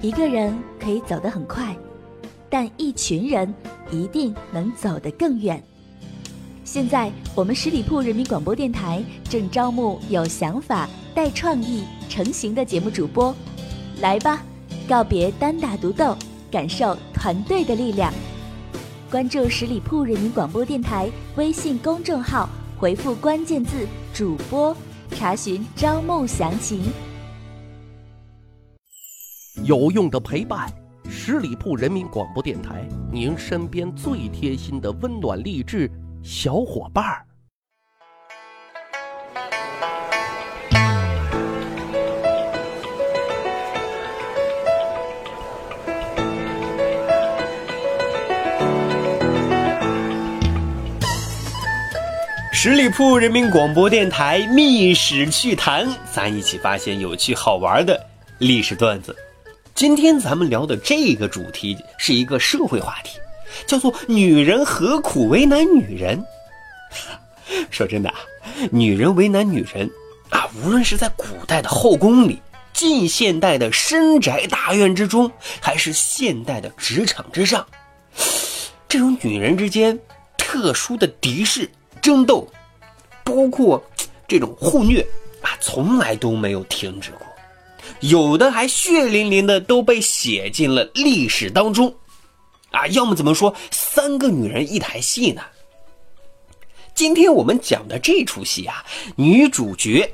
一个人可以走得很快，但一群人一定能走得更远。现在，我们十里铺人民广播电台正招募有想法、带创意、成型的节目主播，来吧，告别单打独斗，感受团队的力量。关注十里铺人民广播电台微信公众号，回复关键字“主播”，查询招募详情。有用的陪伴，十里铺人民广播电台，您身边最贴心的温暖励志小伙伴儿。十里铺人民广播电台《密史趣谈》，咱一起发现有趣好玩的历史段子。今天咱们聊的这个主题是一个社会话题，叫做“女人何苦为难女人”。说真的啊，女人为难女人啊，无论是在古代的后宫里，近现代的深宅大院之中，还是现代的职场之上，这种女人之间特殊的敌视。争斗，包括这种互虐啊，从来都没有停止过，有的还血淋淋的都被写进了历史当中，啊，要么怎么说三个女人一台戏呢？今天我们讲的这出戏啊，女主角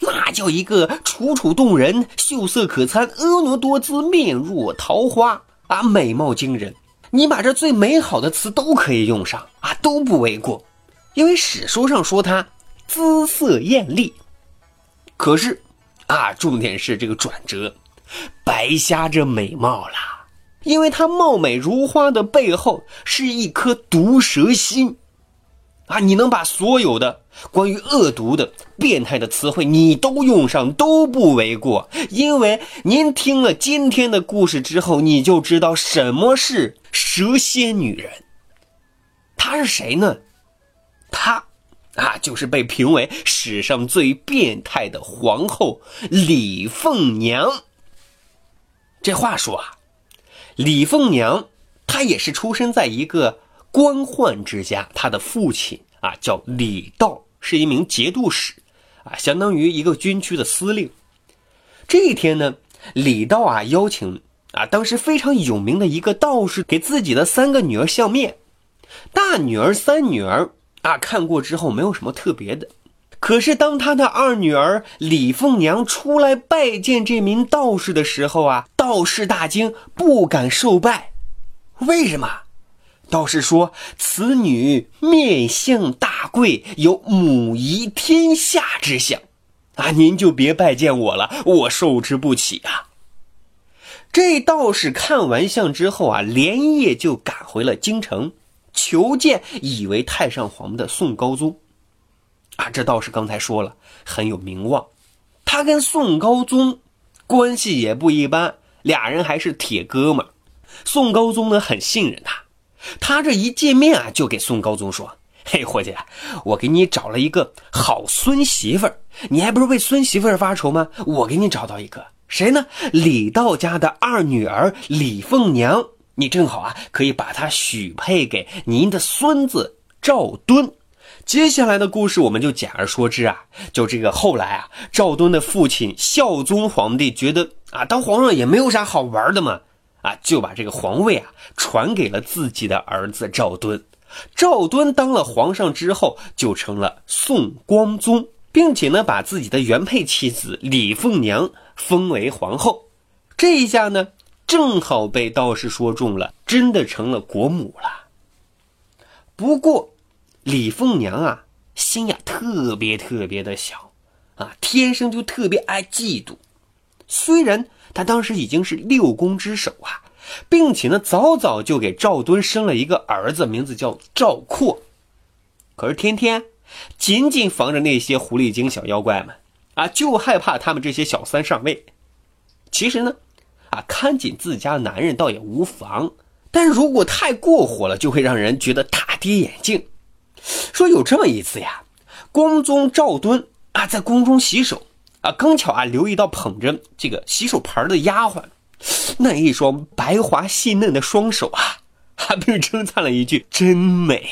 那叫一个楚楚动人、秀色可餐、婀娜多姿、面若桃花啊，美貌惊人，你把这最美好的词都可以用上啊，都不为过。因为史书上说她姿色艳丽，可是啊，重点是这个转折，白瞎这美貌了。因为她貌美如花的背后是一颗毒蛇心啊！你能把所有的关于恶毒的、变态的词汇你都用上都不为过。因为您听了今天的故事之后，你就知道什么是蛇蝎女人。她是谁呢？她，啊，就是被评为史上最变态的皇后李凤娘。这话说啊，李凤娘她也是出生在一个官宦之家，她的父亲啊叫李道，是一名节度使，啊，相当于一个军区的司令。这一天呢，李道啊邀请啊当时非常有名的一个道士给自己的三个女儿相面，大女儿、三女儿。啊，看过之后没有什么特别的，可是当他的二女儿李凤娘出来拜见这名道士的时候啊，道士大惊，不敢受拜。为什么？道士说：“此女面相大贵，有母仪天下之相，啊，您就别拜见我了，我受之不起啊。”这道士看完相之后啊，连夜就赶回了京城。求见以为太上皇的宋高宗，啊，这道士刚才说了很有名望，他跟宋高宗关系也不一般，俩人还是铁哥们。宋高宗呢很信任他，他这一见面啊，就给宋高宗说：“嘿，伙计，我给你找了一个好孙媳妇儿，你还不是为孙媳妇儿发愁吗？我给你找到一个谁呢？李道家的二女儿李凤娘。”你正好啊，可以把她许配给您的孙子赵敦。接下来的故事我们就简而说之啊，就这个后来啊，赵敦的父亲孝宗皇帝觉得啊，当皇上也没有啥好玩的嘛，啊，就把这个皇位啊传给了自己的儿子赵敦。赵敦当了皇上之后，就成了宋光宗，并且呢，把自己的原配妻子李凤娘封为皇后。这一下呢。正好被道士说中了，真的成了国母了。不过，李凤娘啊，心呀特别特别的小，啊，天生就特别爱嫉妒。虽然她当时已经是六宫之首啊，并且呢，早早就给赵敦生了一个儿子，名字叫赵括。可是天天紧紧防着那些狐狸精小妖怪们啊，就害怕他们这些小三上位。其实呢。啊，看紧自家男人倒也无妨，但是如果太过火了，就会让人觉得大跌眼镜。说有这么一次呀，光宗赵敦啊在宫中洗手啊，刚巧啊留意到捧着这个洗手盆的丫鬟那一双白滑细嫩的双手啊，还被称赞了一句“真美”，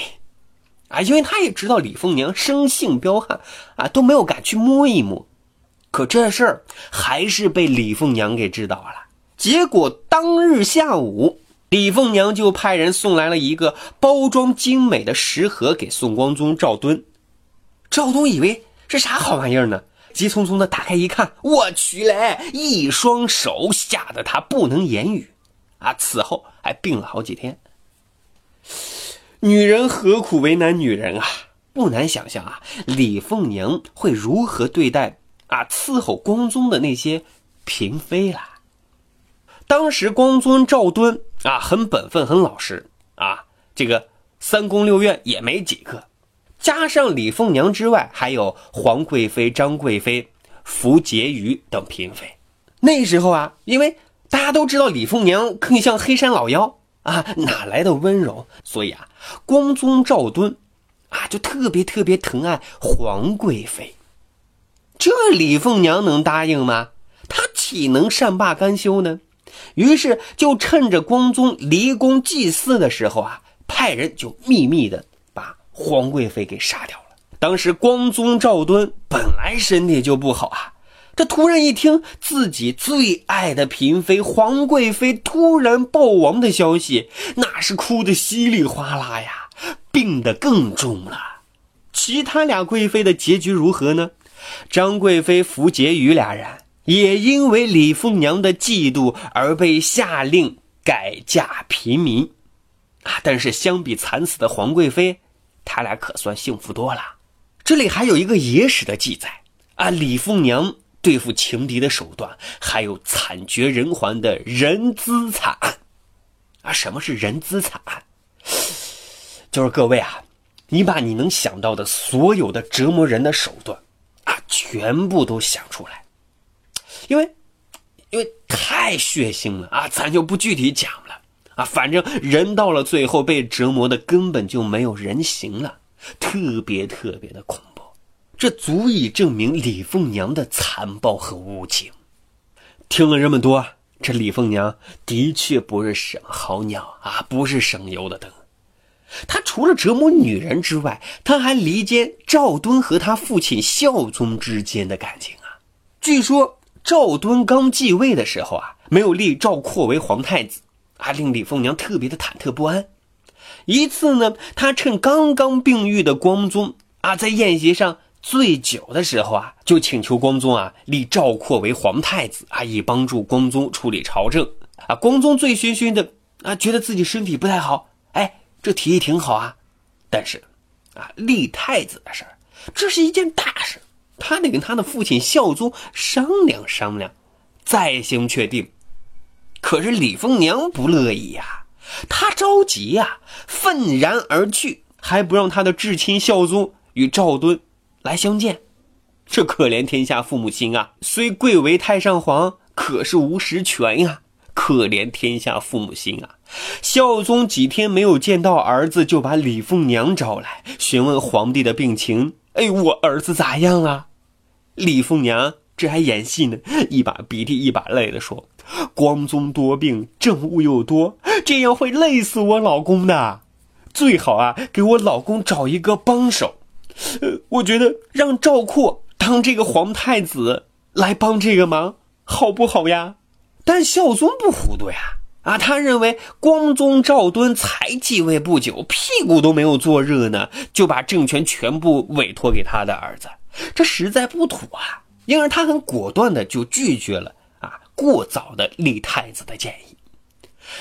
啊，因为他也知道李凤娘生性彪悍，啊，都没有敢去摸一摸。可这事儿还是被李凤娘给知道了。结果当日下午，李凤娘就派人送来了一个包装精美的食盒给宋光宗、赵敦。赵敦以为是啥好玩意儿呢？急匆匆的打开一看，我去嘞！一双手吓得他不能言语，啊，此后还病了好几天。女人何苦为难女人啊？不难想象啊，李凤娘会如何对待啊伺候光宗的那些嫔妃啦。当时光宗赵敦啊很本分很老实啊，这个三宫六院也没几个。加上李凤娘之外，还有皇贵妃、张贵妃、福婕妤等嫔妃。那时候啊，因为大家都知道李凤娘更像黑山老妖啊，哪来的温柔？所以啊，光宗赵敦啊就特别特别疼爱皇贵妃。这李凤娘能答应吗？她岂能善罢甘休呢？于是就趁着光宗离宫祭祀的时候啊，派人就秘密的把。皇贵妃给杀掉了。当时光宗赵敦本来身体就不好啊，这突然一听自己最爱的嫔妃皇贵妃突然暴亡的消息，那是哭得稀里哗啦呀，病得更重了。其他俩贵妃的结局如何呢？张贵妃、福婕妤俩人也因为李凤娘的嫉妒而被下令改嫁平民啊。但是相比惨死的皇贵妃，他俩可算幸福多了。这里还有一个野史的记载啊，李凤娘对付情敌的手段，还有惨绝人寰的人资惨啊。什么是人资惨？就是各位啊，你把你能想到的所有的折磨人的手段啊，全部都想出来，因为因为太血腥了啊，咱就不具体讲了。啊，反正人到了最后被折磨的根本就没有人形了，特别特别的恐怖，这足以证明李凤娘的残暴和无情。听了这么多，这李凤娘的确不是省好鸟啊，不是省油的灯。她除了折磨女人之外，她还离间赵敦和他父亲孝宗之间的感情啊。据说赵敦刚继位的时候啊，没有立赵括为皇太子。啊，令李凤娘特别的忐忑不安。一次呢，他趁刚刚病愈的光宗啊在宴席上醉酒的时候啊，就请求光宗啊立赵括为皇太子啊，以帮助光宗处理朝政。啊，光宗醉醺醺的啊，觉得自己身体不太好。哎，这提议挺好啊，但是啊，立太子的事儿，这是一件大事，他得跟他的父亲孝宗商量商量，再行确定。可是李凤娘不乐意呀，她着急呀，愤然而去，还不让他的至亲孝宗与赵敦来相见。这可怜天下父母心啊！虽贵为太上皇，可是无实权呀。可怜天下父母心啊！孝宗几天没有见到儿子，就把李凤娘找来询问皇帝的病情。哎，我儿子咋样啊？李凤娘这还演戏呢，一把鼻涕一把泪的说。光宗多病，政务又多，这样会累死我老公的。最好啊，给我老公找一个帮手。呃，我觉得让赵括当这个皇太子来帮这个忙，好不好呀？但孝宗不糊涂呀，啊，他认为光宗赵敦才继位不久，屁股都没有坐热呢，就把政权全部委托给他的儿子，这实在不妥啊。因而他很果断的就拒绝了啊。过早的立太子的建议，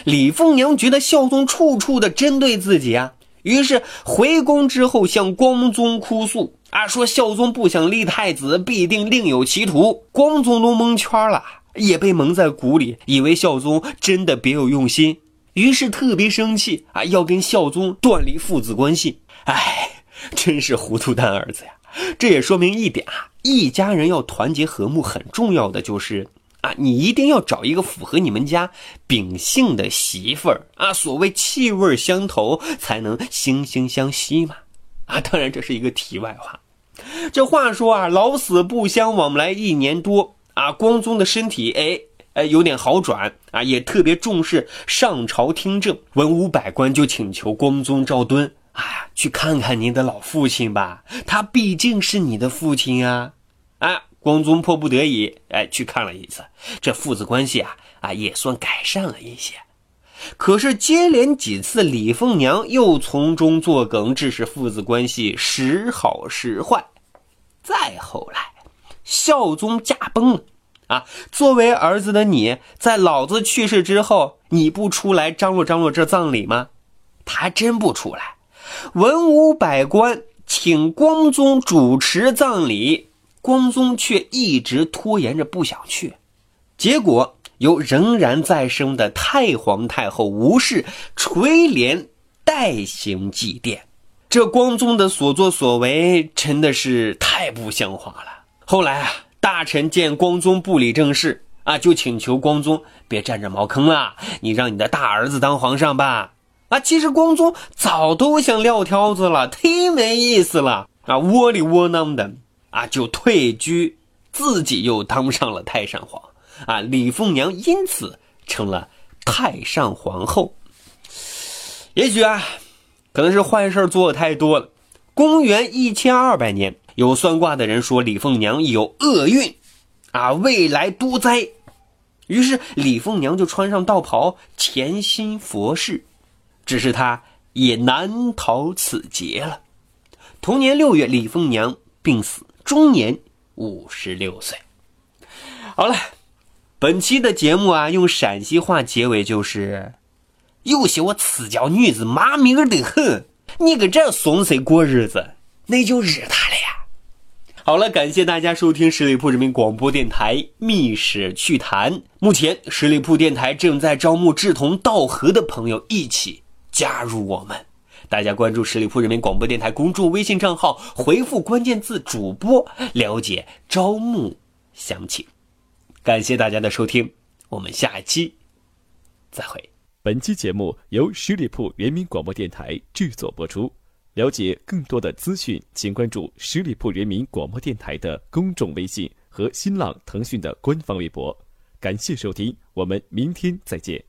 李凤娘觉得孝宗处处的针对自己啊，于是回宫之后向光宗哭诉啊，说孝宗不想立太子，必定另有企图。光宗都蒙圈了，也被蒙在鼓里，以为孝宗真的别有用心，于是特别生气啊，要跟孝宗断离父子关系。哎，真是糊涂蛋儿子呀！这也说明一点啊，一家人要团结和睦，很重要的就是。啊，你一定要找一个符合你们家秉性的媳妇儿啊！所谓气味相投，才能惺惺相惜嘛！啊，当然这是一个题外话。这话说啊，老死不相往来一年多啊，光宗的身体哎哎，有点好转啊，也特别重视上朝听政。文武百官就请求光宗赵敦啊，去看看您的老父亲吧，他毕竟是你的父亲啊。啊，光宗迫不得已，哎，去看了一次，这父子关系啊，啊，也算改善了一些。可是接连几次，李凤娘又从中作梗，致使父子关系时好时坏。再后来，孝宗驾崩了。啊，作为儿子的你，在老子去世之后，你不出来张罗张罗这葬礼吗？他真不出来。文武百官请光宗主持葬礼，光宗却一直拖延着不想去。结果由仍然在生的太皇太后吴氏垂帘代行祭奠。这光宗的所作所为真的是太不像话了。后来啊。大臣见光宗不理政事啊，就请求光宗别占着茅坑了，你让你的大儿子当皇上吧。啊，其实光宗早都想撂挑子了，忒没意思了啊，窝里窝囊的啊，就退居，自己又当上了太上皇啊。李凤娘因此成了太上皇后。也许啊，可能是坏事做的太多了。公元一千二百年。有算卦的人说李凤娘有厄运，啊，未来多灾。于是李凤娘就穿上道袍，潜心佛事，只是他也难逃此劫了。同年六月，李凤娘病死，终年五十六岁。好了，本期的节目啊，用陕西话结尾就是：有些我此教女子麻名的很，你搁这怂谁过日子，那就日他了呀。好了，感谢大家收听十里铺人民广播电台《密史趣谈》。目前，十里铺电台正在招募志同道合的朋友一起加入我们。大家关注十里铺人民广播电台公众微信账号，回复关键字“主播”了解招募详情。感谢大家的收听，我们下期再会。本期节目由十里铺人民广播电台制作播出。了解更多的资讯，请关注十里铺人民广播电台的公众微信和新浪、腾讯的官方微博。感谢收听，我们明天再见。